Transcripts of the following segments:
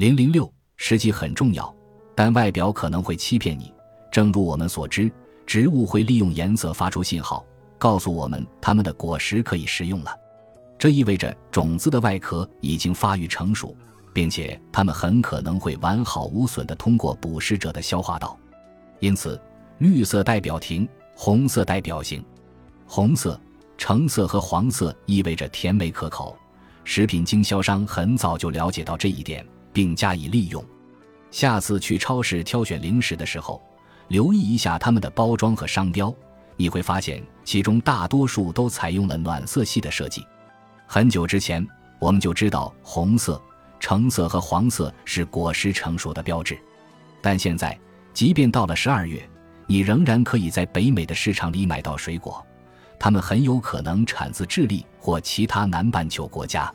零零六实际很重要，但外表可能会欺骗你。正如我们所知，植物会利用颜色发出信号，告诉我们它们的果实可以食用了。这意味着种子的外壳已经发育成熟，并且它们很可能会完好无损地通过捕食者的消化道。因此，绿色代表停，红色代表行。红色、橙色和黄色意味着甜美可口。食品经销商很早就了解到这一点，并加以利用。下次去超市挑选零食的时候，留意一下它们的包装和商标，你会发现其中大多数都采用了暖色系的设计。很久之前，我们就知道红色、橙色和黄色是果实成熟的标志，但现在，即便到了十二月，你仍然可以在北美的市场里买到水果，它们很有可能产自智利或其他南半球国家。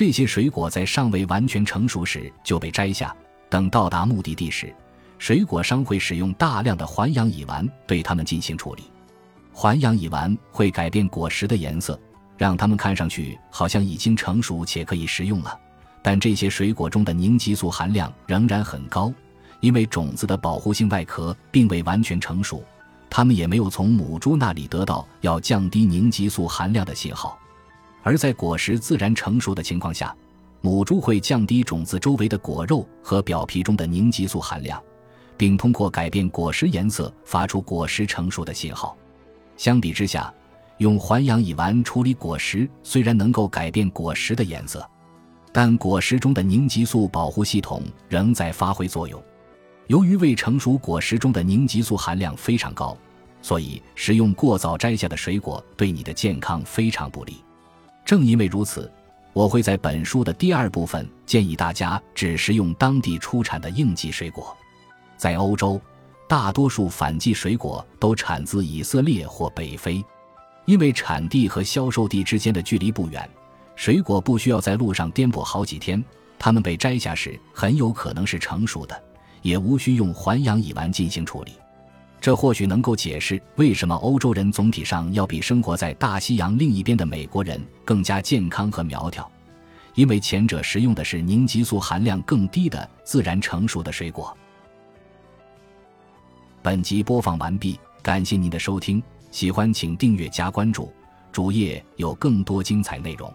这些水果在尚未完全成熟时就被摘下，等到达目的地时，水果商会使用大量的环氧乙烷对它们进行处理。环氧乙烷会改变果实的颜色，让它们看上去好像已经成熟且可以食用了。但这些水果中的凝激素含量仍然很高，因为种子的保护性外壳并未完全成熟，它们也没有从母猪那里得到要降低凝激素含量的信号。而在果实自然成熟的情况下，母猪会降低种子周围的果肉和表皮中的凝激素含量，并通过改变果实颜色发出果实成熟的信号。相比之下，用环氧乙烷处理果实虽然能够改变果实的颜色，但果实中的凝激素保护系统仍在发挥作用。由于未成熟果实中的凝激素含量非常高，所以食用过早摘下的水果对你的健康非常不利。正因为如此，我会在本书的第二部分建议大家只食用当地出产的应季水果。在欧洲，大多数反季水果都产自以色列或北非，因为产地和销售地之间的距离不远，水果不需要在路上颠簸好几天。它们被摘下时很有可能是成熟的，也无需用环氧乙烷进行处理。这或许能够解释为什么欧洲人总体上要比生活在大西洋另一边的美国人更加健康和苗条，因为前者食用的是凝激素含量更低的自然成熟的水果。本集播放完毕，感谢您的收听，喜欢请订阅加关注，主页有更多精彩内容。